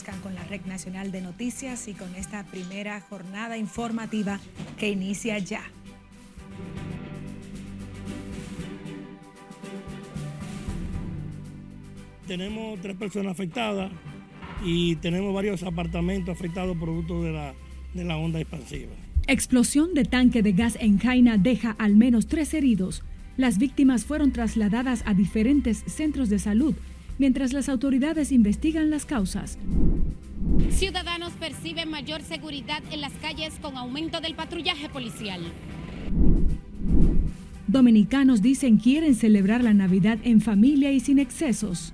permanezcan con la Red Nacional de Noticias y con esta primera jornada informativa que inicia ya. Tenemos tres personas afectadas y tenemos varios apartamentos afectados producto de la, de la onda expansiva. Explosión de tanque de gas en Jaina deja al menos tres heridos. Las víctimas fueron trasladadas a diferentes centros de salud mientras las autoridades investigan las causas. Ciudadanos perciben mayor seguridad en las calles con aumento del patrullaje policial. Dominicanos dicen quieren celebrar la Navidad en familia y sin excesos.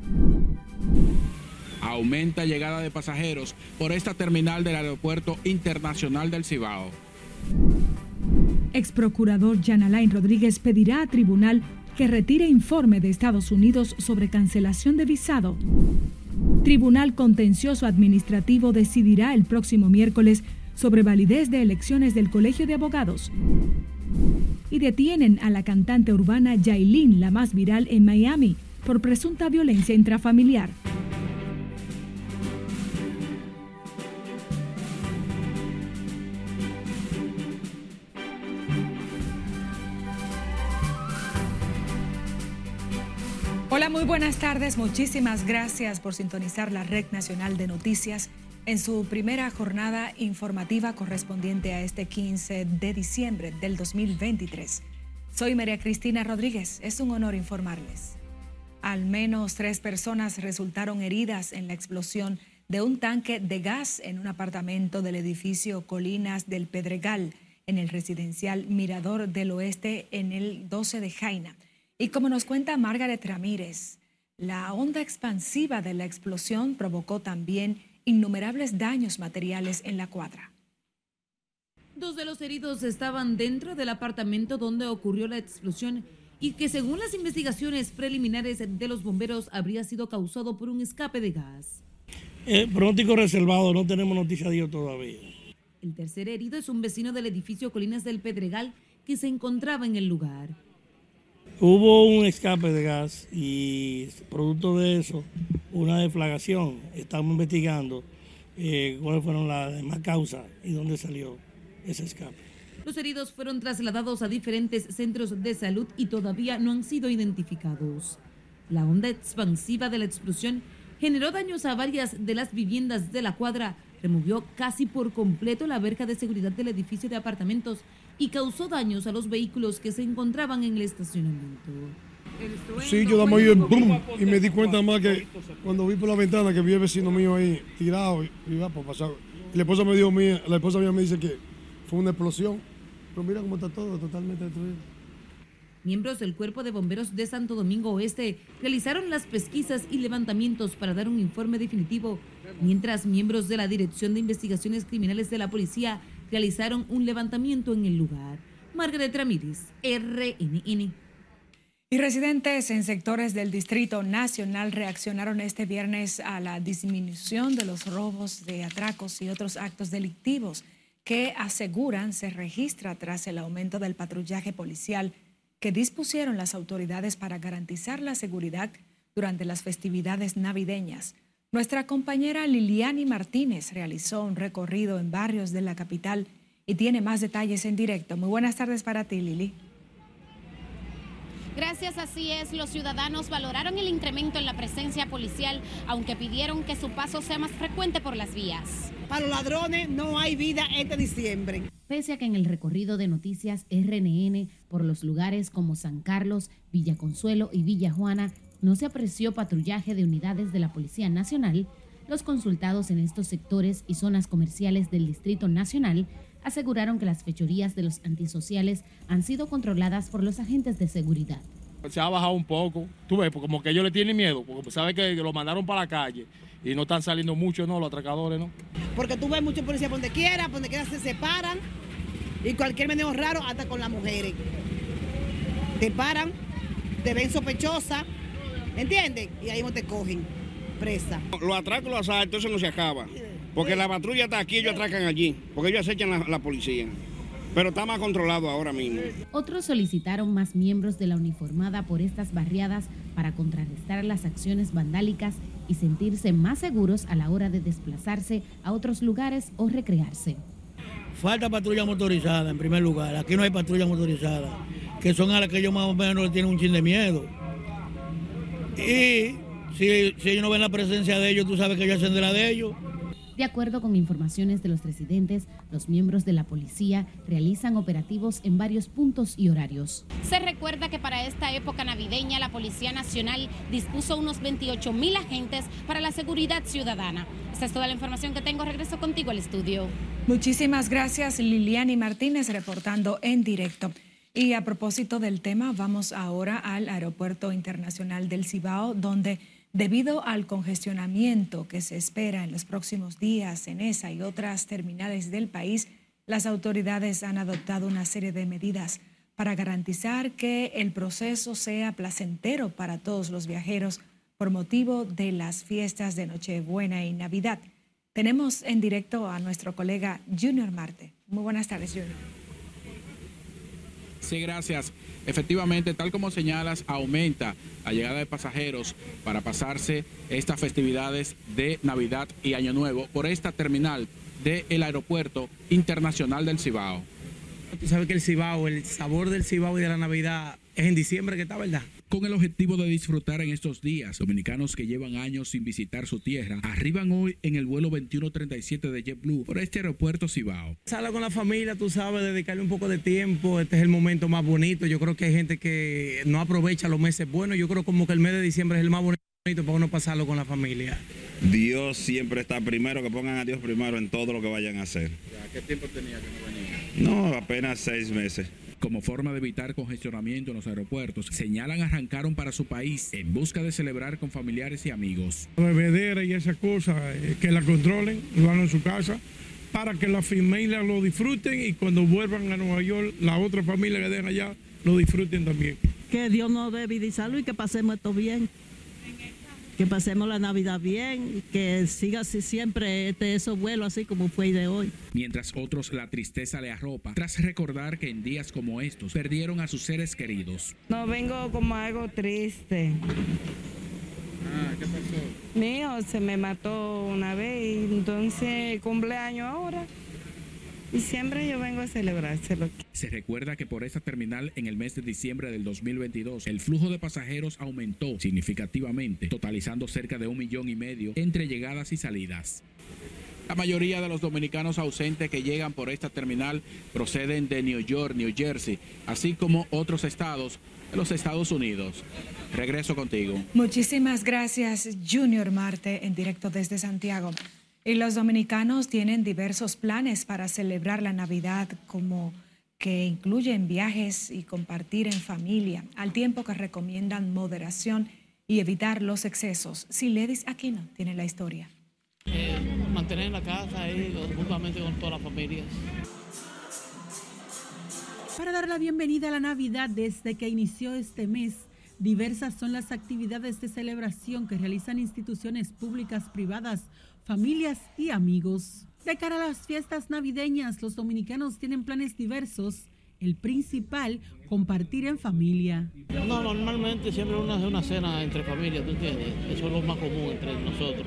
Aumenta llegada de pasajeros por esta terminal del Aeropuerto Internacional del Cibao. Ex procurador Jan Alain Rodríguez pedirá a tribunal que retire informe de Estados Unidos sobre cancelación de visado. Tribunal Contencioso Administrativo decidirá el próximo miércoles sobre validez de elecciones del Colegio de Abogados. Y detienen a la cantante urbana Yailin, la más viral en Miami, por presunta violencia intrafamiliar. Hola, muy buenas tardes. Muchísimas gracias por sintonizar la Red Nacional de Noticias en su primera jornada informativa correspondiente a este 15 de diciembre del 2023. Soy María Cristina Rodríguez. Es un honor informarles. Al menos tres personas resultaron heridas en la explosión de un tanque de gas en un apartamento del edificio Colinas del Pedregal, en el residencial Mirador del Oeste, en el 12 de Jaina. Y como nos cuenta Margaret Ramírez, la onda expansiva de la explosión provocó también innumerables daños materiales en la cuadra. Dos de los heridos estaban dentro del apartamento donde ocurrió la explosión y que según las investigaciones preliminares de los bomberos habría sido causado por un escape de gas. Eh, pronóstico reservado, no tenemos noticia de ello todavía. El tercer herido es un vecino del edificio Colinas del Pedregal que se encontraba en el lugar. Hubo un escape de gas y producto de eso, una deflagración. Estamos investigando eh, cuáles fueron las demás causas y dónde salió ese escape. Los heridos fueron trasladados a diferentes centros de salud y todavía no han sido identificados. La onda expansiva de la explosión generó daños a varias de las viviendas de la cuadra, removió casi por completo la verja de seguridad del edificio de apartamentos y causó daños a los vehículos que se encontraban en el estacionamiento. Sí, yo damos ahí el boom y me di cuenta más que cuando vi por la ventana que vi el vecino mío ahí tirado y iba por pasar. Y la esposa me dijo mía, la esposa mía me dice que fue una explosión. Pero mira cómo está todo, totalmente destruido. Miembros del Cuerpo de Bomberos de Santo Domingo Oeste realizaron las pesquisas y levantamientos para dar un informe definitivo, mientras miembros de la Dirección de Investigaciones Criminales de la Policía realizaron un levantamiento en el lugar. Margaret Ramírez, RNN. Y residentes en sectores del Distrito Nacional reaccionaron este viernes a la disminución de los robos de atracos y otros actos delictivos que aseguran se registra tras el aumento del patrullaje policial que dispusieron las autoridades para garantizar la seguridad durante las festividades navideñas. Nuestra compañera Liliani Martínez realizó un recorrido en barrios de la capital y tiene más detalles en directo. Muy buenas tardes para ti, Lili. Gracias, así es. Los ciudadanos valoraron el incremento en la presencia policial, aunque pidieron que su paso sea más frecuente por las vías. Para los ladrones no hay vida este diciembre. Pese a que en el recorrido de noticias RNN por los lugares como San Carlos, Villa Consuelo y Villa Juana no se apreció patrullaje de unidades de la Policía Nacional, los consultados en estos sectores y zonas comerciales del Distrito Nacional aseguraron que las fechorías de los antisociales han sido controladas por los agentes de seguridad. Se ha bajado un poco, tú ves, como que ellos le tienen miedo, porque sabe que lo mandaron para la calle y no están saliendo mucho, ¿no? Los atracadores, ¿no? Porque tú ves muchos policías por donde quiera, por donde quiera se separan y cualquier meneo raro hasta con las mujeres. Te paran, te ven sospechosa, ¿entiendes? Y ahí no te cogen presa. Los atracos, los asaltos, eso no se acaba. Porque la patrulla está aquí, ellos atracan allí, porque ellos acechan la, la policía. Pero está más controlado ahora mismo. Otros solicitaron más miembros de la uniformada por estas barriadas para contrarrestar las acciones vandálicas y sentirse más seguros a la hora de desplazarse a otros lugares o recrearse. Falta patrulla motorizada en primer lugar. Aquí no hay patrulla motorizada, que son a las que ellos más o menos le tienen un chin de miedo. Y si, si ellos no ven la presencia de ellos, tú sabes que ellos hacen de la de ellos. De acuerdo con informaciones de los residentes, los miembros de la policía realizan operativos en varios puntos y horarios. Se recuerda que para esta época navideña la Policía Nacional dispuso unos 28 mil agentes para la seguridad ciudadana. Esta es toda la información que tengo. Regreso contigo al estudio. Muchísimas gracias Liliani Martínez reportando en directo. Y a propósito del tema, vamos ahora al Aeropuerto Internacional del Cibao, donde Debido al congestionamiento que se espera en los próximos días en esa y otras terminales del país, las autoridades han adoptado una serie de medidas para garantizar que el proceso sea placentero para todos los viajeros por motivo de las fiestas de Nochebuena y Navidad. Tenemos en directo a nuestro colega Junior Marte. Muy buenas tardes, Junior. Sí, gracias. Efectivamente, tal como señalas, aumenta la llegada de pasajeros para pasarse estas festividades de Navidad y Año Nuevo por esta terminal del Aeropuerto Internacional del Cibao. Tú sabes que el Cibao, el sabor del Cibao y de la Navidad es en diciembre que está, ¿verdad? Con el objetivo de disfrutar en estos días, dominicanos que llevan años sin visitar su tierra arriban hoy en el vuelo 2137 de JetBlue por este aeropuerto Cibao. Sala con la familia, tú sabes, dedicarle un poco de tiempo. Este es el momento más bonito. Yo creo que hay gente que no aprovecha los meses buenos. Yo creo como que el mes de diciembre es el más bonito para uno pasarlo con la familia. Dios siempre está primero, que pongan a Dios primero en todo lo que vayan a hacer. ¿Qué tiempo tenía que no venía? No, apenas seis meses. Como forma de evitar congestionamiento en los aeropuertos, señalan arrancaron para su país en busca de celebrar con familiares y amigos. La bebedera y esas cosas, eh, que la controlen, lo hagan en su casa, para que la familia lo disfruten y cuando vuelvan a Nueva York, la otra familia que dejan allá, lo disfruten también. Que Dios nos dé vida y salud y que pasemos esto bien que pasemos la Navidad bien, que siga así siempre este, esos vuelos así como fue de hoy. Mientras otros la tristeza le arropa, tras recordar que en días como estos perdieron a sus seres queridos. No vengo como algo triste. Ah, ¿qué pasó? Hijo se me mató una vez y entonces cumpleaños ahora. Y siempre yo vengo a celebrárselo. Se recuerda que por esta terminal en el mes de diciembre del 2022 el flujo de pasajeros aumentó significativamente, totalizando cerca de un millón y medio entre llegadas y salidas. La mayoría de los dominicanos ausentes que llegan por esta terminal proceden de New York, New Jersey, así como otros estados de los Estados Unidos. Regreso contigo. Muchísimas gracias, Junior Marte, en directo desde Santiago. Y los dominicanos tienen diversos planes para celebrar la Navidad, como que incluyen viajes y compartir en familia, al tiempo que recomiendan moderación y evitar los excesos. Si Ledis no tiene la historia. Eh, mantener la casa ahí juntamente con todas las familias. Para dar la bienvenida a la Navidad desde que inició este mes, diversas son las actividades de celebración que realizan instituciones públicas, privadas familias y amigos. De cara a las fiestas navideñas, los dominicanos tienen planes diversos. El principal, compartir en familia. No, normalmente siempre una, una cena entre familias, ¿tú entiendes? Eso es lo más común entre nosotros.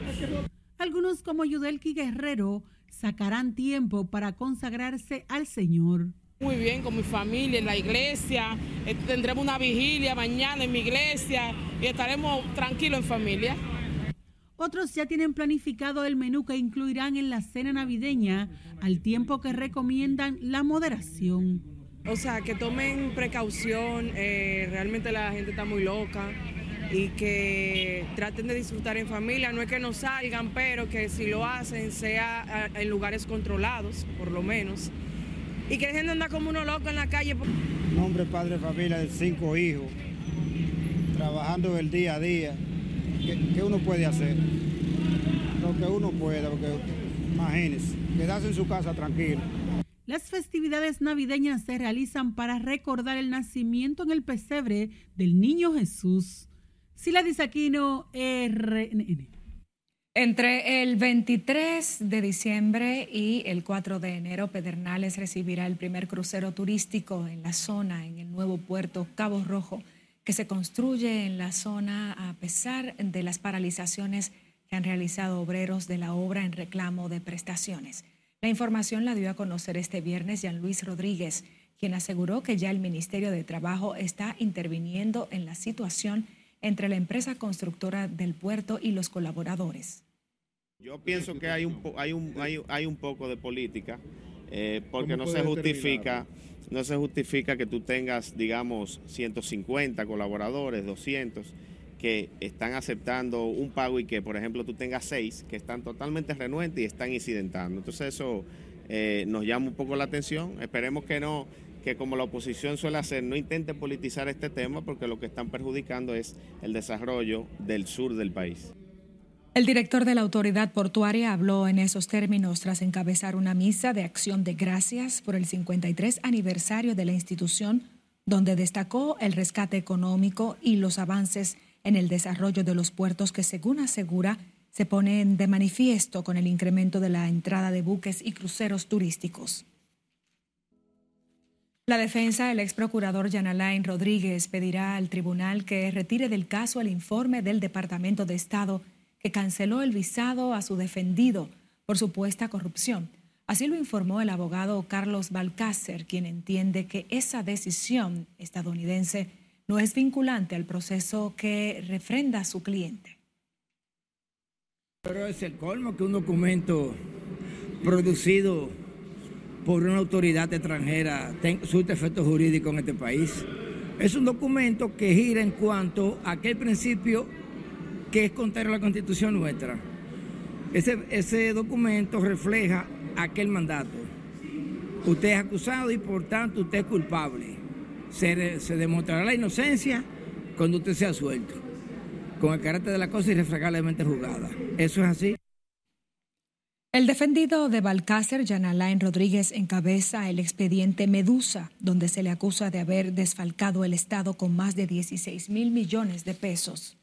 Algunos como Yudelki Guerrero sacarán tiempo para consagrarse al Señor. Muy bien, con mi familia, en la iglesia. Eh, tendremos una vigilia mañana en mi iglesia y estaremos tranquilos en familia. Otros ya tienen planificado el menú que incluirán en la cena navideña, al tiempo que recomiendan la moderación. O sea, que tomen precaución, eh, realmente la gente está muy loca y que traten de disfrutar en familia. No es que no salgan, pero que si lo hacen sea eh, en lugares controlados, por lo menos. Y que dejen de andar como uno loco en la calle. Nombre, padre, familia de cinco hijos, trabajando el día a día ¿Qué, uno puede hacer? Lo que uno pueda, porque imagínese, quedarse en su casa tranquilo. Las festividades navideñas se realizan para recordar el nacimiento en el pesebre del niño Jesús. Sila Disaquino, RNN. Entre el 23 de diciembre y el 4 de enero, Pedernales recibirá el primer crucero turístico en la zona, en el nuevo puerto Cabo Rojo que se construye en la zona a pesar de las paralizaciones que han realizado obreros de la obra en reclamo de prestaciones. La información la dio a conocer este viernes Jean Luis Rodríguez, quien aseguró que ya el Ministerio de Trabajo está interviniendo en la situación entre la empresa constructora del puerto y los colaboradores. Yo pienso que hay un, hay un, hay, un poco de política, eh, porque no se justifica, no se justifica que tú tengas, digamos, 150 colaboradores, 200 que están aceptando un pago y que, por ejemplo, tú tengas seis que están totalmente renuentes y están incidentando. Entonces eso eh, nos llama un poco la atención. Esperemos que no, que como la oposición suele hacer, no intente politizar este tema porque lo que están perjudicando es el desarrollo del sur del país. El director de la autoridad portuaria habló en esos términos tras encabezar una misa de acción de gracias por el 53 aniversario de la institución, donde destacó el rescate económico y los avances en el desarrollo de los puertos que, según asegura, se ponen de manifiesto con el incremento de la entrada de buques y cruceros turísticos. La defensa del ex procurador Jan Alain Rodríguez pedirá al tribunal que retire del caso el informe del Departamento de Estado que canceló el visado a su defendido por supuesta corrupción. Así lo informó el abogado Carlos Balcácer, quien entiende que esa decisión estadounidense no es vinculante al proceso que refrenda a su cliente. Pero es el colmo que un documento producido por una autoridad extranjera surte efecto jurídico en este país. Es un documento que gira en cuanto a aquel principio que es contrario a la constitución nuestra. Ese, ese documento refleja aquel mandato. Usted es acusado y por tanto usted es culpable se, demostrará la inocencia cuando usted sea suelto, con el carácter de la cosa irrefragablemente juzgada. Eso es así. El defendido de Balcácer, Jan Alain Rodríguez, encabeza el expediente Medusa, donde se le acusa de haber desfalcado el Estado con más de 16 mil millones de pesos.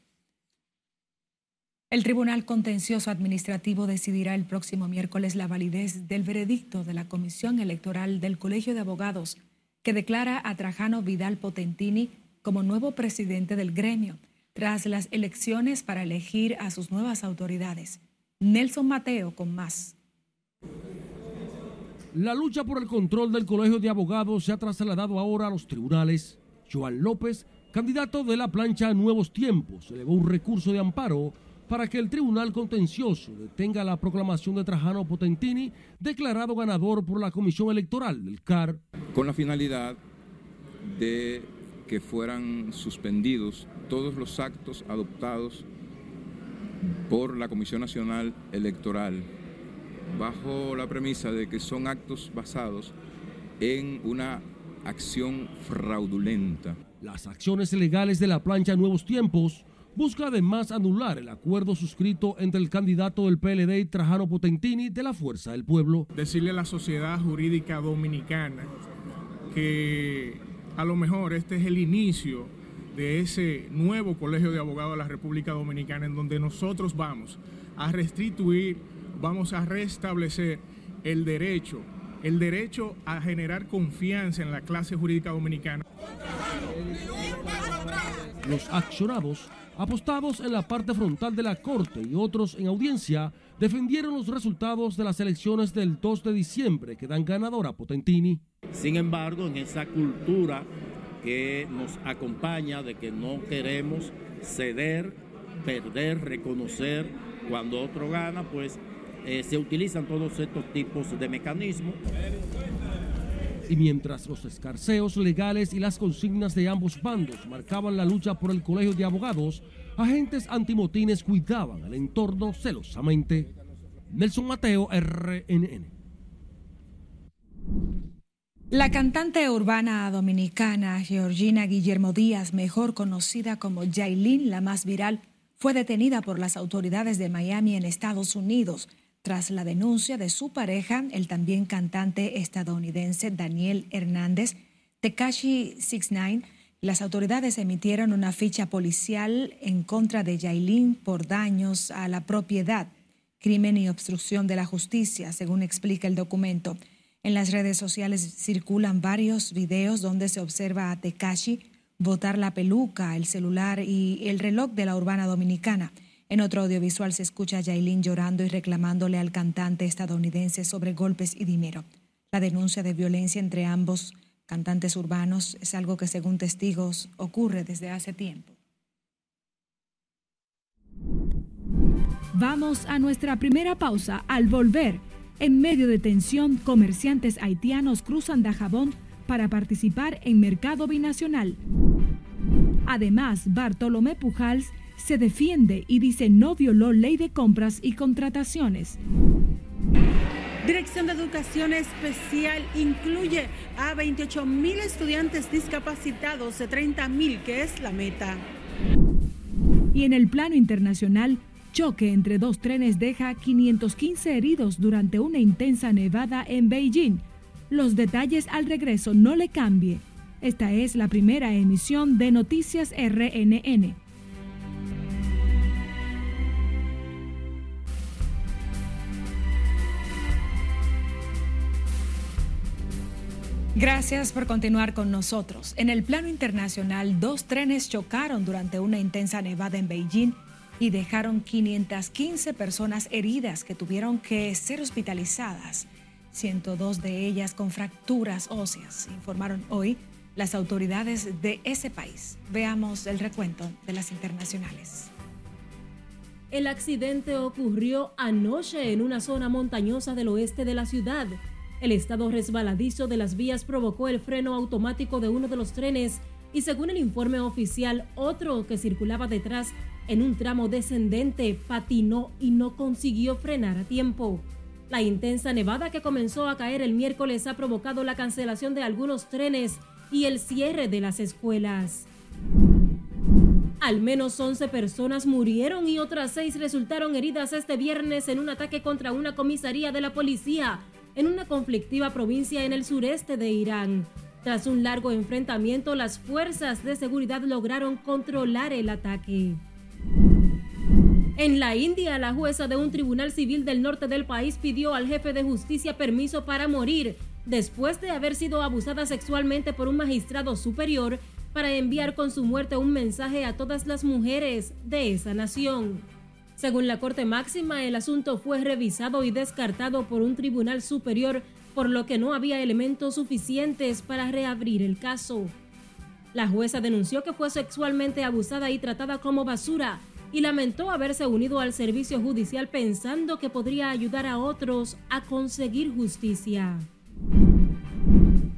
El Tribunal Contencioso Administrativo decidirá el próximo miércoles la validez del veredicto de la Comisión Electoral del Colegio de Abogados que declara a Trajano Vidal Potentini como nuevo presidente del gremio tras las elecciones para elegir a sus nuevas autoridades. Nelson Mateo con más. La lucha por el control del Colegio de Abogados se ha trasladado ahora a los tribunales. Joan López, candidato de la plancha Nuevos Tiempos, elevó un recurso de amparo para que el Tribunal Contencioso detenga la proclamación de Trajano Potentini, declarado ganador por la Comisión Electoral del CAR. Con la finalidad de que fueran suspendidos todos los actos adoptados por la Comisión Nacional Electoral, bajo la premisa de que son actos basados en una acción fraudulenta. Las acciones legales de la plancha Nuevos Tiempos busca además anular el acuerdo suscrito entre el candidato del PLD y Trajano Potentini de la Fuerza del Pueblo. Decirle a la sociedad jurídica dominicana que a lo mejor este es el inicio de ese nuevo colegio de abogados de la República Dominicana en donde nosotros vamos a restituir, vamos a restablecer el derecho, el derecho a generar confianza en la clase jurídica dominicana. Los accionados apostados en la parte frontal de la Corte y otros en audiencia, defendieron los resultados de las elecciones del 2 de diciembre que dan ganador a Potentini. Sin embargo, en esa cultura que nos acompaña de que no queremos ceder, perder, reconocer cuando otro gana, pues eh, se utilizan todos estos tipos de mecanismos. Y mientras los escarceos legales y las consignas de ambos bandos marcaban la lucha por el colegio de abogados, agentes antimotines cuidaban el entorno celosamente. Nelson Mateo, RNN. La cantante urbana dominicana Georgina Guillermo Díaz, mejor conocida como Jailin, la más viral, fue detenida por las autoridades de Miami en Estados Unidos tras la denuncia de su pareja, el también cantante estadounidense Daniel Hernández, Tekashi 69, las autoridades emitieron una ficha policial en contra de Yailin por daños a la propiedad, crimen y obstrucción de la justicia, según explica el documento. En las redes sociales circulan varios videos donde se observa a Tekashi botar la peluca, el celular y el reloj de la urbana dominicana. En otro audiovisual se escucha a Yailin llorando y reclamándole al cantante estadounidense sobre golpes y dinero. La denuncia de violencia entre ambos cantantes urbanos es algo que según testigos ocurre desde hace tiempo. Vamos a nuestra primera pausa. Al volver, en medio de tensión, comerciantes haitianos cruzan Dajabón para participar en mercado binacional. Además, Bartolomé Pujals se defiende y dice no violó ley de compras y contrataciones. Dirección de Educación Especial incluye a 28 mil estudiantes discapacitados de 30 mil, que es la meta. Y en el plano internacional, choque entre dos trenes deja 515 heridos durante una intensa nevada en Beijing. Los detalles al regreso no le cambie. Esta es la primera emisión de Noticias RNN. Gracias por continuar con nosotros. En el plano internacional, dos trenes chocaron durante una intensa nevada en Beijing y dejaron 515 personas heridas que tuvieron que ser hospitalizadas. 102 de ellas con fracturas óseas, informaron hoy las autoridades de ese país. Veamos el recuento de las internacionales. El accidente ocurrió anoche en una zona montañosa del oeste de la ciudad. El estado resbaladizo de las vías provocó el freno automático de uno de los trenes y según el informe oficial, otro que circulaba detrás en un tramo descendente patinó y no consiguió frenar a tiempo. La intensa nevada que comenzó a caer el miércoles ha provocado la cancelación de algunos trenes y el cierre de las escuelas. Al menos 11 personas murieron y otras 6 resultaron heridas este viernes en un ataque contra una comisaría de la policía en una conflictiva provincia en el sureste de Irán. Tras un largo enfrentamiento, las fuerzas de seguridad lograron controlar el ataque. En la India, la jueza de un tribunal civil del norte del país pidió al jefe de justicia permiso para morir después de haber sido abusada sexualmente por un magistrado superior para enviar con su muerte un mensaje a todas las mujeres de esa nación. Según la Corte Máxima, el asunto fue revisado y descartado por un tribunal superior, por lo que no había elementos suficientes para reabrir el caso. La jueza denunció que fue sexualmente abusada y tratada como basura y lamentó haberse unido al servicio judicial pensando que podría ayudar a otros a conseguir justicia.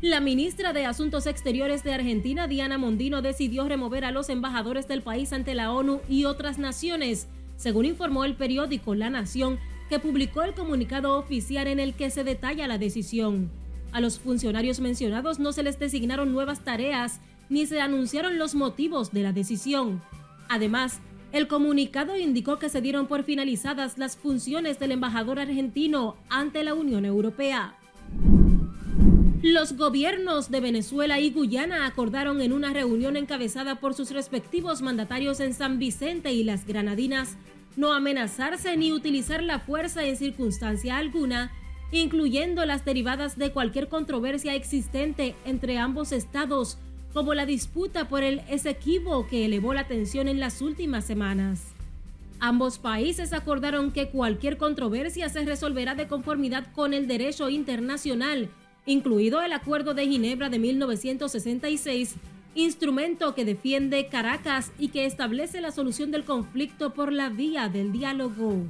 La ministra de Asuntos Exteriores de Argentina, Diana Mondino, decidió remover a los embajadores del país ante la ONU y otras naciones, según informó el periódico La Nación, que publicó el comunicado oficial en el que se detalla la decisión. A los funcionarios mencionados no se les designaron nuevas tareas ni se anunciaron los motivos de la decisión. Además, el comunicado indicó que se dieron por finalizadas las funciones del embajador argentino ante la Unión Europea. Los gobiernos de Venezuela y Guyana acordaron en una reunión encabezada por sus respectivos mandatarios en San Vicente y las Granadinas no amenazarse ni utilizar la fuerza en circunstancia alguna, incluyendo las derivadas de cualquier controversia existente entre ambos estados como la disputa por el Esequibo que elevó la tensión en las últimas semanas. Ambos países acordaron que cualquier controversia se resolverá de conformidad con el derecho internacional, incluido el Acuerdo de Ginebra de 1966, instrumento que defiende Caracas y que establece la solución del conflicto por la vía del diálogo.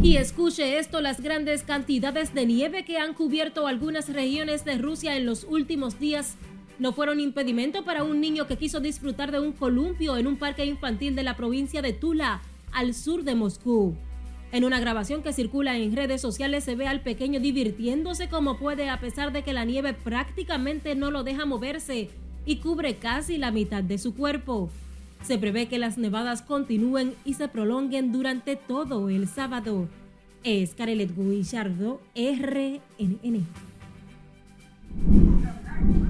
Y escuche esto, las grandes cantidades de nieve que han cubierto algunas regiones de Rusia en los últimos días no fueron impedimento para un niño que quiso disfrutar de un columpio en un parque infantil de la provincia de Tula, al sur de Moscú. En una grabación que circula en redes sociales se ve al pequeño divirtiéndose como puede a pesar de que la nieve prácticamente no lo deja moverse y cubre casi la mitad de su cuerpo. Se prevé que las nevadas continúen y se prolonguen durante todo el sábado. Es Carelet Guillardo, RNN.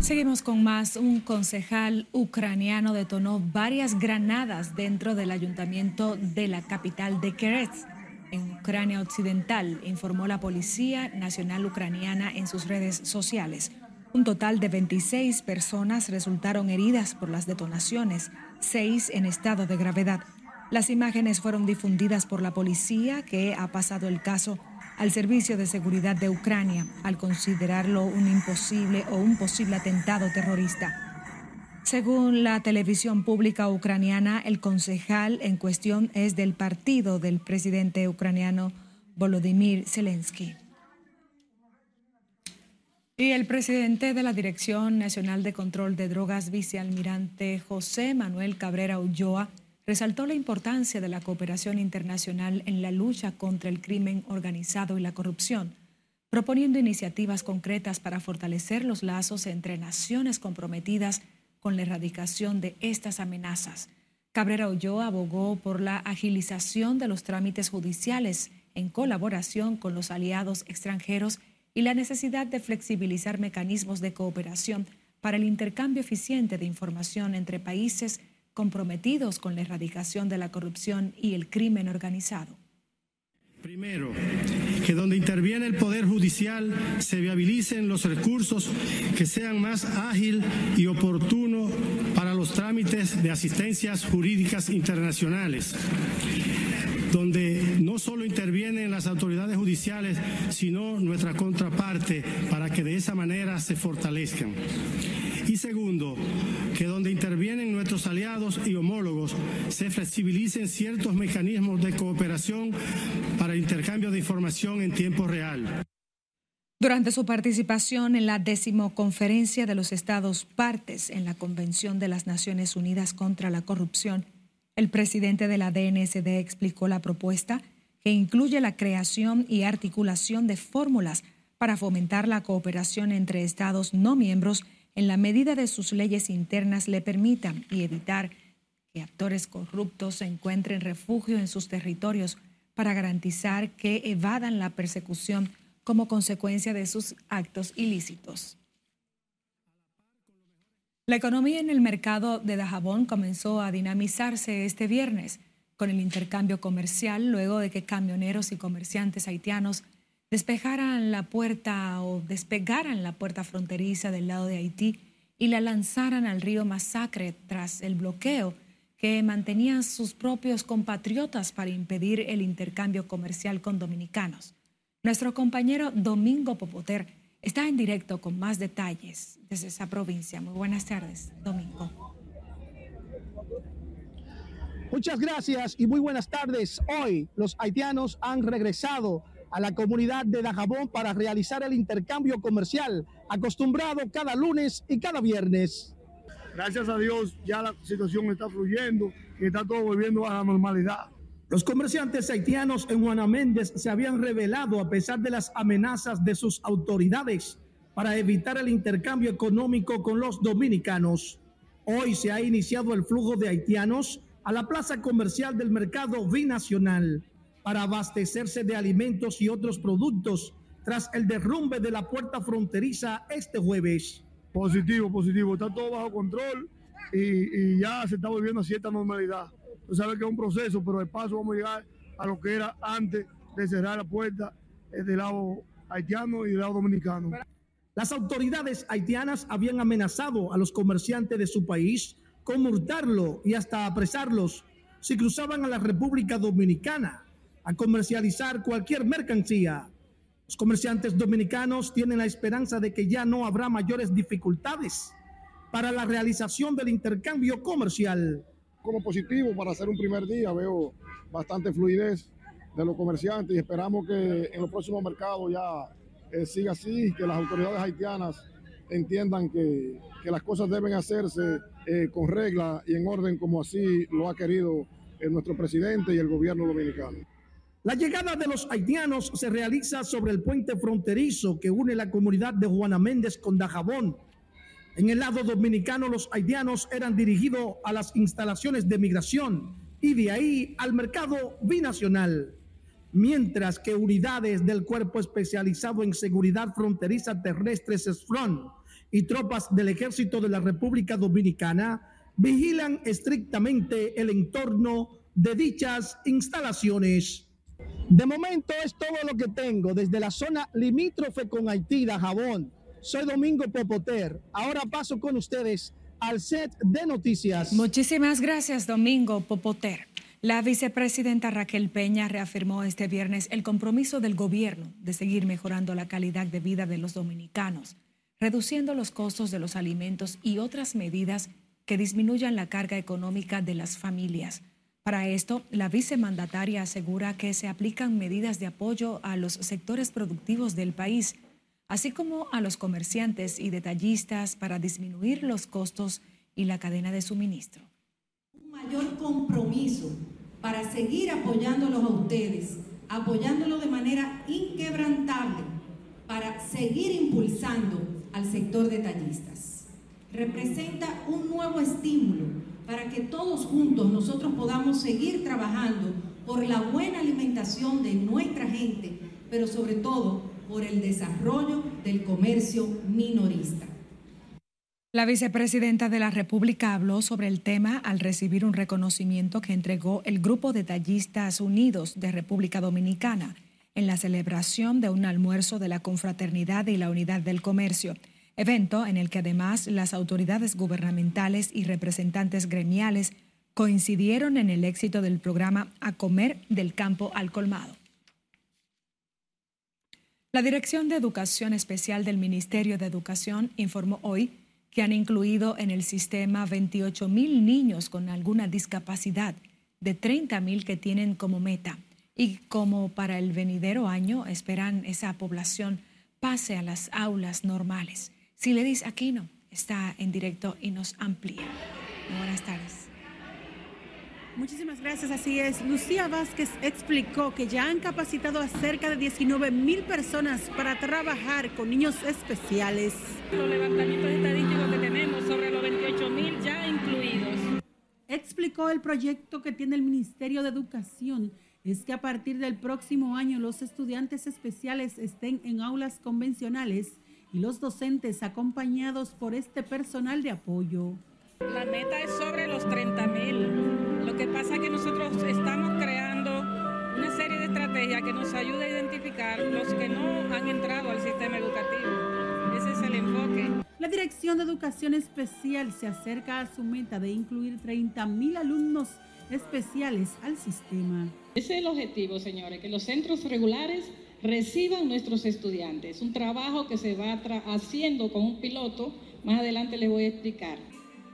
Seguimos con más. Un concejal ucraniano detonó varias granadas dentro del ayuntamiento de la capital de Kerets, en Ucrania Occidental, informó la Policía Nacional Ucraniana en sus redes sociales. Un total de 26 personas resultaron heridas por las detonaciones, seis en estado de gravedad. Las imágenes fueron difundidas por la policía, que ha pasado el caso al Servicio de Seguridad de Ucrania al considerarlo un imposible o un posible atentado terrorista. Según la televisión pública ucraniana, el concejal en cuestión es del partido del presidente ucraniano Volodymyr Zelensky. Y el presidente de la Dirección Nacional de Control de Drogas, vicealmirante José Manuel Cabrera Ulloa, resaltó la importancia de la cooperación internacional en la lucha contra el crimen organizado y la corrupción, proponiendo iniciativas concretas para fortalecer los lazos entre naciones comprometidas con la erradicación de estas amenazas. Cabrera Ulloa abogó por la agilización de los trámites judiciales en colaboración con los aliados extranjeros y la necesidad de flexibilizar mecanismos de cooperación para el intercambio eficiente de información entre países comprometidos con la erradicación de la corrupción y el crimen organizado. Primero, que donde interviene el Poder Judicial se viabilicen los recursos que sean más ágil y oportuno para los trámites de asistencias jurídicas internacionales donde no solo intervienen las autoridades judiciales, sino nuestra contraparte, para que de esa manera se fortalezcan. Y segundo, que donde intervienen nuestros aliados y homólogos se flexibilicen ciertos mecanismos de cooperación para intercambio de información en tiempo real. Durante su participación en la decimoconferencia de los Estados partes en la Convención de las Naciones Unidas contra la Corrupción, el presidente de la DNSD explicó la propuesta que incluye la creación y articulación de fórmulas para fomentar la cooperación entre Estados no miembros en la medida de sus leyes internas le permitan y evitar que actores corruptos encuentren refugio en sus territorios para garantizar que evadan la persecución como consecuencia de sus actos ilícitos. La economía en el mercado de Dajabón comenzó a dinamizarse este viernes con el intercambio comercial luego de que camioneros y comerciantes haitianos despejaran la puerta o despegaran la puerta fronteriza del lado de Haití y la lanzaran al río Masacre tras el bloqueo que mantenían sus propios compatriotas para impedir el intercambio comercial con dominicanos. Nuestro compañero Domingo Popoter está en directo con más detalles desde esa provincia. Muy buenas tardes, Domingo. Muchas gracias y muy buenas tardes. Hoy los haitianos han regresado a la comunidad de Dajabón para realizar el intercambio comercial acostumbrado cada lunes y cada viernes. Gracias a Dios ya la situación está fluyendo y está todo volviendo a la normalidad. Los comerciantes haitianos en Juana Méndez se habían revelado a pesar de las amenazas de sus autoridades para evitar el intercambio económico con los dominicanos. Hoy se ha iniciado el flujo de haitianos a la plaza comercial del mercado binacional para abastecerse de alimentos y otros productos tras el derrumbe de la puerta fronteriza este jueves. Positivo, positivo, está todo bajo control y, y ya se está volviendo a cierta normalidad. Tú sabes que es un proceso, pero de paso vamos a llegar a lo que era antes de cerrar la puerta eh, del lado haitiano y del lado dominicano. Las autoridades haitianas habían amenazado a los comerciantes de su país con multarlo y hasta apresarlos si cruzaban a la República Dominicana a comercializar cualquier mercancía. Los comerciantes dominicanos tienen la esperanza de que ya no habrá mayores dificultades para la realización del intercambio comercial como positivo para hacer un primer día. Veo bastante fluidez de los comerciantes y esperamos que en los próximos mercados ya eh, siga así, que las autoridades haitianas entiendan que, que las cosas deben hacerse eh, con regla y en orden como así lo ha querido eh, nuestro presidente y el gobierno dominicano. La llegada de los haitianos se realiza sobre el puente fronterizo que une la comunidad de Juana Méndez con Dajabón en el lado dominicano, los haitianos eran dirigidos a las instalaciones de migración y de ahí al mercado binacional, mientras que unidades del Cuerpo Especializado en Seguridad Fronteriza Terrestre SESFRON y tropas del Ejército de la República Dominicana vigilan estrictamente el entorno de dichas instalaciones. De momento es todo lo que tengo desde la zona limítrofe con Haití, Jabón Soy Domingo Popoter. Ahora paso con ustedes al set de noticias. Muchísimas gracias, Domingo Popoter. La vicepresidenta Raquel Peña reafirmó este viernes el compromiso del gobierno de seguir mejorando la calidad de vida de los dominicanos, reduciendo los costos de los alimentos y otras medidas que disminuyan la carga económica de las familias. Para esto, la vicemandataria asegura que se aplican medidas de apoyo a los sectores productivos del país así como a los comerciantes y detallistas para disminuir los costos y la cadena de suministro. Un mayor compromiso para seguir apoyándolos a ustedes, apoyándolos de manera inquebrantable para seguir impulsando al sector detallistas. Representa un nuevo estímulo para que todos juntos nosotros podamos seguir trabajando por la buena alimentación de nuestra gente, pero sobre todo por el desarrollo del comercio minorista. La vicepresidenta de la República habló sobre el tema al recibir un reconocimiento que entregó el Grupo de Tallistas Unidos de República Dominicana en la celebración de un almuerzo de la Confraternidad y la Unidad del Comercio, evento en el que además las autoridades gubernamentales y representantes gremiales coincidieron en el éxito del programa A Comer del Campo al Colmado. La Dirección de Educación Especial del Ministerio de Educación informó hoy que han incluido en el sistema 28 mil niños con alguna discapacidad, de 30 mil que tienen como meta. Y como para el venidero año esperan esa población pase a las aulas normales. Si le dice Aquino está en directo y nos amplía. buenas tardes. Muchísimas gracias, así es. Lucía Vázquez explicó que ya han capacitado a cerca de 19 mil personas para trabajar con niños especiales. Los levantamientos estadísticos que tenemos sobre los 28 mil ya incluidos. Explicó el proyecto que tiene el Ministerio de Educación es que a partir del próximo año los estudiantes especiales estén en aulas convencionales y los docentes acompañados por este personal de apoyo. La meta es sobre los 30 mil. Lo que pasa es que nosotros estamos creando una serie de estrategias que nos ayude a identificar los que no han entrado al sistema educativo. Ese es el enfoque. La Dirección de Educación Especial se acerca a su meta de incluir 30 mil alumnos especiales al sistema. Ese es el objetivo, señores, que los centros regulares reciban nuestros estudiantes. Un trabajo que se va haciendo con un piloto. Más adelante les voy a explicar.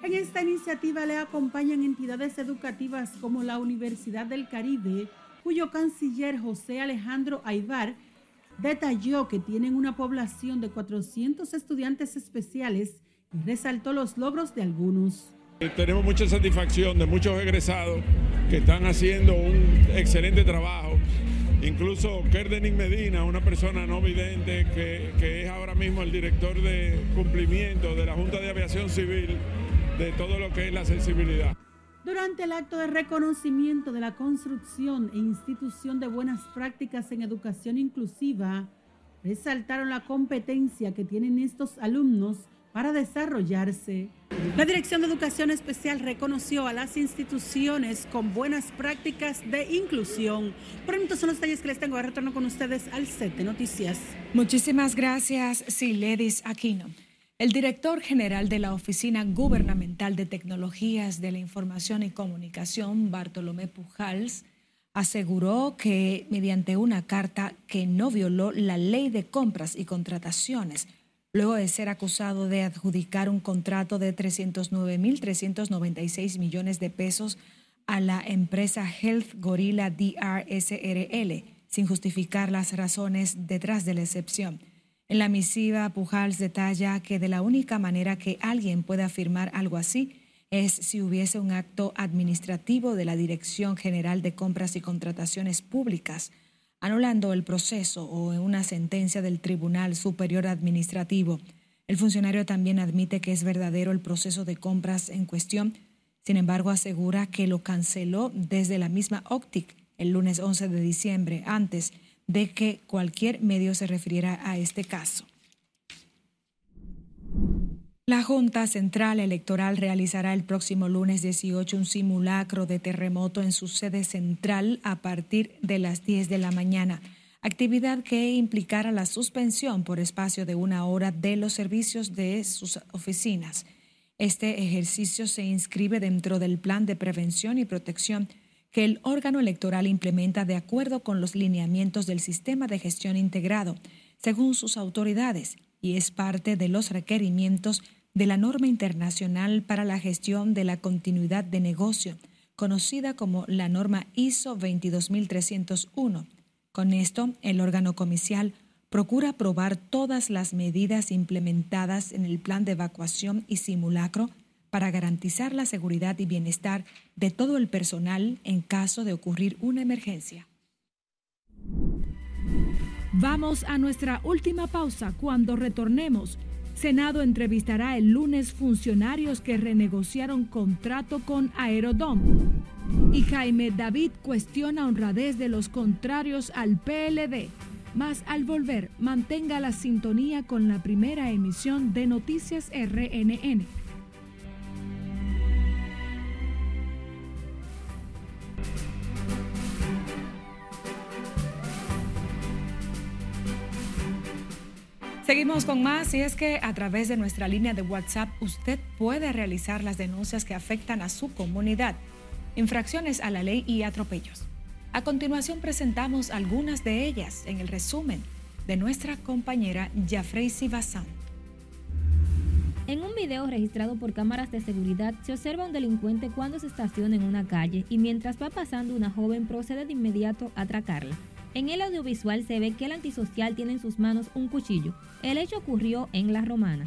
En esta iniciativa le acompañan entidades educativas como la Universidad del Caribe, cuyo canciller José Alejandro Aibar detalló que tienen una población de 400 estudiantes especiales y resaltó los logros de algunos. Tenemos mucha satisfacción de muchos egresados que están haciendo un excelente trabajo. Incluso Kerdenin Medina, una persona no vidente que, que es ahora mismo el director de cumplimiento de la Junta de Aviación Civil, de todo lo que es la sensibilidad. Durante el acto de reconocimiento de la construcción e institución de buenas prácticas en educación inclusiva, resaltaron la competencia que tienen estos alumnos para desarrollarse. La Dirección de Educación Especial reconoció a las instituciones con buenas prácticas de inclusión. Por son los detalles que les tengo. de retorno con ustedes al set de noticias. Muchísimas gracias, Siledis Aquino. El director general de la Oficina Gubernamental de Tecnologías de la Información y Comunicación, Bartolomé Pujals, aseguró que mediante una carta que no violó la ley de compras y contrataciones, luego de ser acusado de adjudicar un contrato de 309.396 millones de pesos a la empresa Health Gorilla DRSRL, sin justificar las razones detrás de la excepción. En la misiva, Pujals detalla que de la única manera que alguien puede afirmar algo así es si hubiese un acto administrativo de la Dirección General de Compras y Contrataciones Públicas, anulando el proceso o una sentencia del Tribunal Superior Administrativo. El funcionario también admite que es verdadero el proceso de compras en cuestión, sin embargo asegura que lo canceló desde la misma OPTIC el lunes 11 de diciembre, antes de que cualquier medio se refiriera a este caso. La Junta Central Electoral realizará el próximo lunes 18 un simulacro de terremoto en su sede central a partir de las 10 de la mañana. actividad que implicara la suspensión por espacio de una hora de los servicios de sus oficinas. Este ejercicio se inscribe dentro del plan de prevención y protección que el órgano electoral implementa de acuerdo con los lineamientos del sistema de gestión integrado, según sus autoridades, y es parte de los requerimientos de la norma internacional para la gestión de la continuidad de negocio, conocida como la norma ISO 22301. Con esto, el órgano comicial procura aprobar todas las medidas implementadas en el plan de evacuación y simulacro para garantizar la seguridad y bienestar de todo el personal en caso de ocurrir una emergencia. Vamos a nuestra última pausa. Cuando retornemos, Senado entrevistará el lunes funcionarios que renegociaron contrato con Aerodom. Y Jaime David cuestiona honradez de los contrarios al PLD. Más al volver, mantenga la sintonía con la primera emisión de Noticias RNN. Seguimos con más y es que a través de nuestra línea de WhatsApp usted puede realizar las denuncias que afectan a su comunidad, infracciones a la ley y atropellos. A continuación presentamos algunas de ellas en el resumen de nuestra compañera Jafrey Bazán. En un video registrado por cámaras de seguridad se observa un delincuente cuando se estaciona en una calle y mientras va pasando una joven procede de inmediato a atracarla. En el audiovisual se ve que el antisocial tiene en sus manos un cuchillo. El hecho ocurrió en La Romana.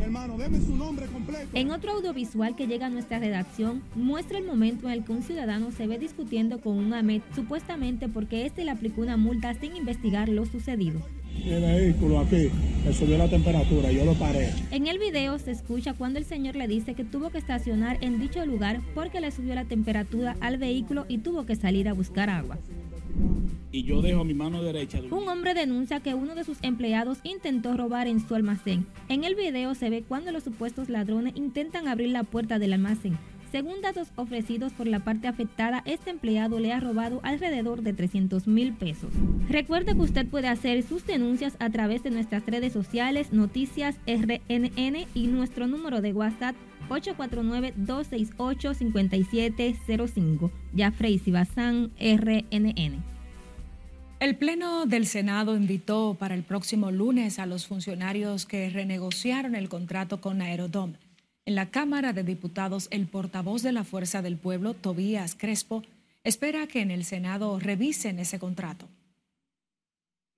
Hermano, deme su nombre completo. En otro audiovisual que llega a nuestra redacción, muestra el momento en el que un ciudadano se ve discutiendo con un AMET supuestamente porque éste le aplicó una multa sin investigar lo sucedido. El vehículo aquí le subió la temperatura, yo lo paré. En el video se escucha cuando el señor le dice que tuvo que estacionar en dicho lugar porque le subió la temperatura al vehículo y tuvo que salir a buscar agua y yo dejo mi mano derecha. Un hombre denuncia que uno de sus empleados intentó robar en su almacén. En el video se ve cuando los supuestos ladrones intentan abrir la puerta del almacén. Según datos ofrecidos por la parte afectada, este empleado le ha robado alrededor de 300 mil pesos. Recuerde que usted puede hacer sus denuncias a través de nuestras redes sociales, noticias RNN y nuestro número de WhatsApp 849-268-5705. Jafrey Sibazán, RNN. El Pleno del Senado invitó para el próximo lunes a los funcionarios que renegociaron el contrato con Aerodom. En la Cámara de Diputados, el portavoz de la Fuerza del Pueblo, Tobías Crespo, espera que en el Senado revisen ese contrato.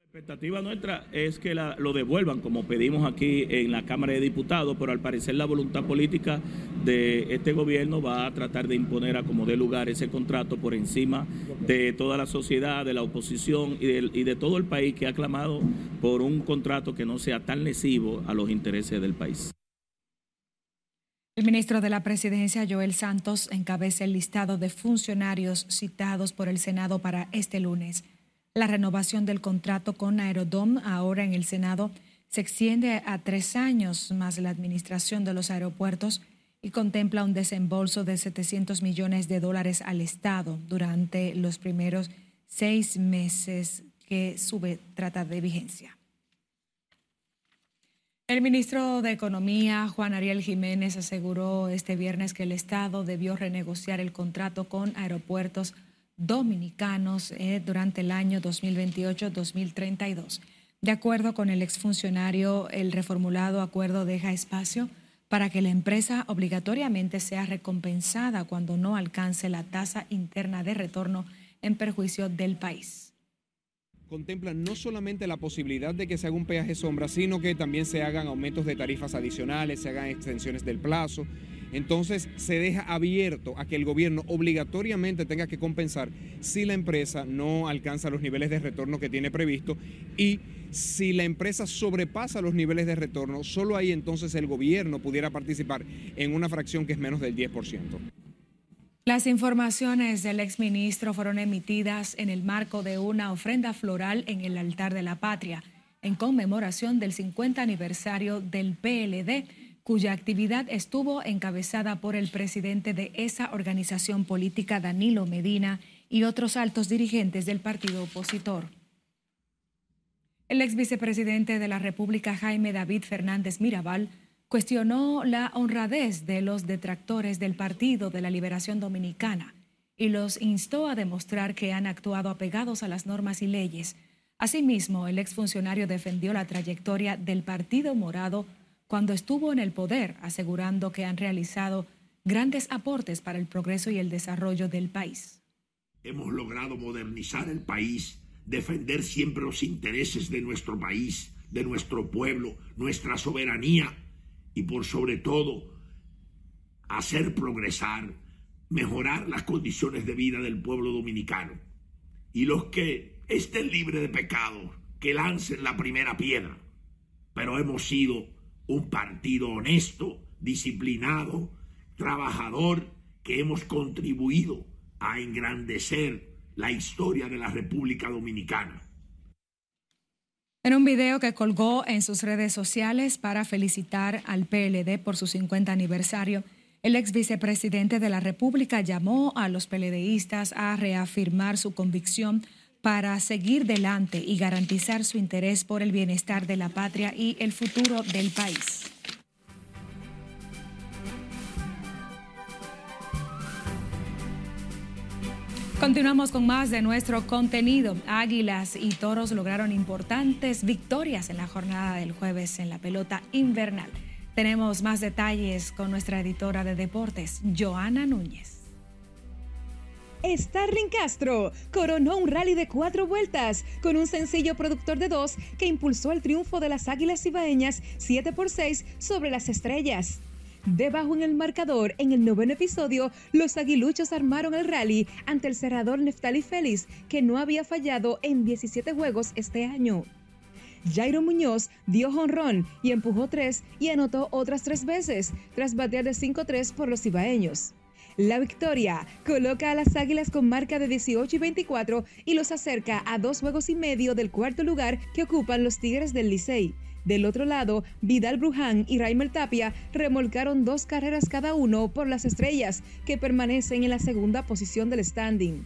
La expectativa nuestra es que lo devuelvan, como pedimos aquí en la Cámara de Diputados, pero al parecer la voluntad política de este gobierno va a tratar de imponer a como dé lugar ese contrato por encima de toda la sociedad, de la oposición y de, y de todo el país que ha clamado por un contrato que no sea tan lesivo a los intereses del país. El ministro de la Presidencia, Joel Santos, encabeza el listado de funcionarios citados por el Senado para este lunes. La renovación del contrato con Aerodom ahora en el Senado se extiende a tres años más la administración de los aeropuertos y contempla un desembolso de 700 millones de dólares al Estado durante los primeros seis meses que sube trata de vigencia. El ministro de Economía, Juan Ariel Jiménez, aseguró este viernes que el Estado debió renegociar el contrato con aeropuertos dominicanos eh, durante el año 2028-2032. De acuerdo con el exfuncionario, el reformulado acuerdo deja espacio para que la empresa obligatoriamente sea recompensada cuando no alcance la tasa interna de retorno en perjuicio del país. Contempla no solamente la posibilidad de que se haga un peaje sombra, sino que también se hagan aumentos de tarifas adicionales, se hagan extensiones del plazo, entonces se deja abierto a que el gobierno obligatoriamente tenga que compensar si la empresa no alcanza los niveles de retorno que tiene previsto y si la empresa sobrepasa los niveles de retorno, solo ahí entonces el gobierno pudiera participar en una fracción que es menos del 10%. Las informaciones del exministro fueron emitidas en el marco de una ofrenda floral en el altar de la patria, en conmemoración del 50 aniversario del PLD cuya actividad estuvo encabezada por el presidente de esa organización política, Danilo Medina, y otros altos dirigentes del partido opositor. El ex vicepresidente de la República, Jaime David Fernández Mirabal, cuestionó la honradez de los detractores del Partido de la Liberación Dominicana y los instó a demostrar que han actuado apegados a las normas y leyes. Asimismo, el exfuncionario defendió la trayectoria del Partido Morado cuando estuvo en el poder, asegurando que han realizado grandes aportes para el progreso y el desarrollo del país. Hemos logrado modernizar el país, defender siempre los intereses de nuestro país, de nuestro pueblo, nuestra soberanía y por sobre todo hacer progresar, mejorar las condiciones de vida del pueblo dominicano. Y los que estén libres de pecado, que lancen la primera piedra. Pero hemos sido un partido honesto, disciplinado, trabajador, que hemos contribuido a engrandecer la historia de la República Dominicana. En un video que colgó en sus redes sociales para felicitar al PLD por su 50 aniversario, el ex vicepresidente de la República llamó a los PLDistas a reafirmar su convicción para seguir delante y garantizar su interés por el bienestar de la patria y el futuro del país. Continuamos con más de nuestro contenido. Águilas y Toros lograron importantes victorias en la jornada del jueves en la pelota invernal. Tenemos más detalles con nuestra editora de deportes, Joana Núñez. Starling Castro coronó un rally de cuatro vueltas con un sencillo productor de dos que impulsó el triunfo de las Águilas Ibaeñas 7 por 6 sobre las Estrellas. Debajo en el marcador, en el noveno episodio, los aguiluchos armaron el rally ante el cerrador Neftali Félix, que no había fallado en 17 juegos este año. Jairo Muñoz dio jonrón y empujó tres y anotó otras tres veces, tras batear de 5-3 por los ibaeños. La victoria coloca a las Águilas con marca de 18 y 24 y los acerca a dos juegos y medio del cuarto lugar que ocupan los Tigres del Licey. Del otro lado, Vidal Bruján y Raimel Tapia remolcaron dos carreras cada uno por las estrellas, que permanecen en la segunda posición del standing.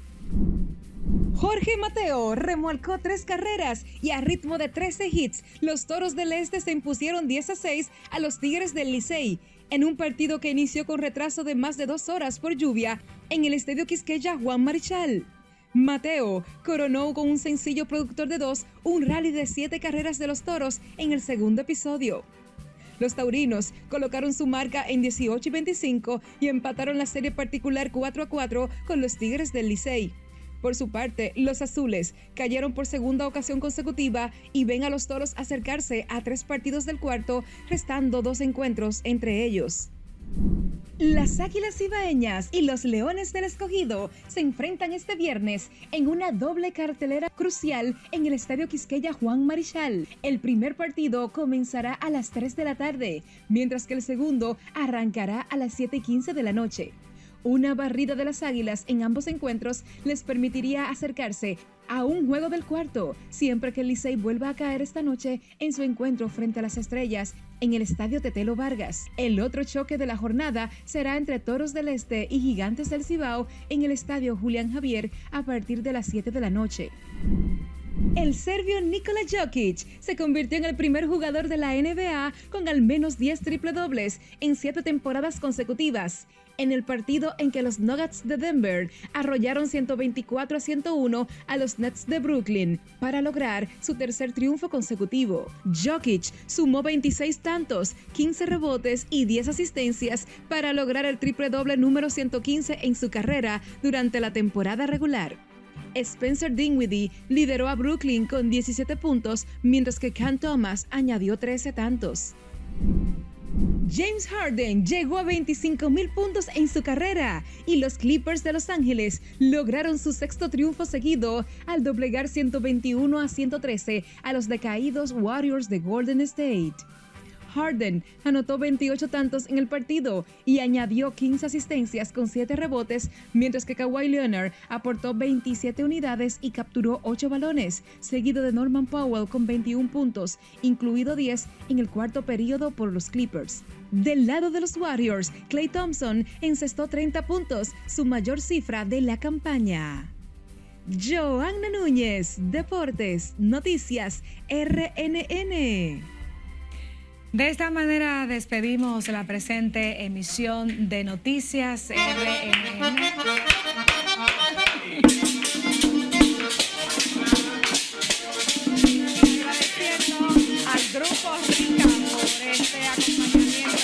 Jorge Mateo remolcó tres carreras y a ritmo de 13 hits, los Toros del Este se impusieron 10 a 6 a los Tigres del Licey en un partido que inició con retraso de más de dos horas por lluvia en el Estadio Quisqueya Juan Marichal. Mateo coronó con un sencillo productor de dos un rally de siete carreras de los toros en el segundo episodio. Los taurinos colocaron su marca en 18 y 25 y empataron la serie particular 4 a 4 con los Tigres del Licey. Por su parte, los azules cayeron por segunda ocasión consecutiva y ven a los toros acercarse a tres partidos del cuarto, restando dos encuentros entre ellos. Las Águilas Ibaeñas y los Leones del Escogido se enfrentan este viernes en una doble cartelera crucial en el Estadio Quisqueya Juan Marichal. El primer partido comenzará a las 3 de la tarde, mientras que el segundo arrancará a las 7 y 15 de la noche. Una barrida de las Águilas en ambos encuentros les permitiría acercarse a un juego del cuarto, siempre que el Licey vuelva a caer esta noche en su encuentro frente a las Estrellas en el Estadio Tetelo Vargas. El otro choque de la jornada será entre Toros del Este y Gigantes del Cibao en el Estadio Julián Javier a partir de las 7 de la noche. El serbio Nikola Jokic se convirtió en el primer jugador de la NBA con al menos 10 triple dobles en siete temporadas consecutivas en el partido en que los Nuggets de Denver arrollaron 124 a 101 a los Nets de Brooklyn para lograr su tercer triunfo consecutivo. Jokic sumó 26 tantos, 15 rebotes y 10 asistencias para lograr el triple doble número 115 en su carrera durante la temporada regular. Spencer Dinwiddie lideró a Brooklyn con 17 puntos, mientras que Cam Thomas añadió 13 tantos. James Harden llegó a 25 mil puntos en su carrera y los Clippers de Los Ángeles lograron su sexto triunfo seguido al doblegar 121 a 113 a los decaídos Warriors de Golden State. Harden anotó 28 tantos en el partido y añadió 15 asistencias con 7 rebotes, mientras que Kawhi Leonard aportó 27 unidades y capturó 8 balones, seguido de Norman Powell con 21 puntos, incluido 10 en el cuarto periodo por los Clippers. Del lado de los Warriors, Clay Thompson encestó 30 puntos, su mayor cifra de la campaña. Joanna Núñez, Deportes, Noticias, RNN. De esta manera despedimos la presente emisión de Noticias RNN. grupo Rica por este acompañamiento.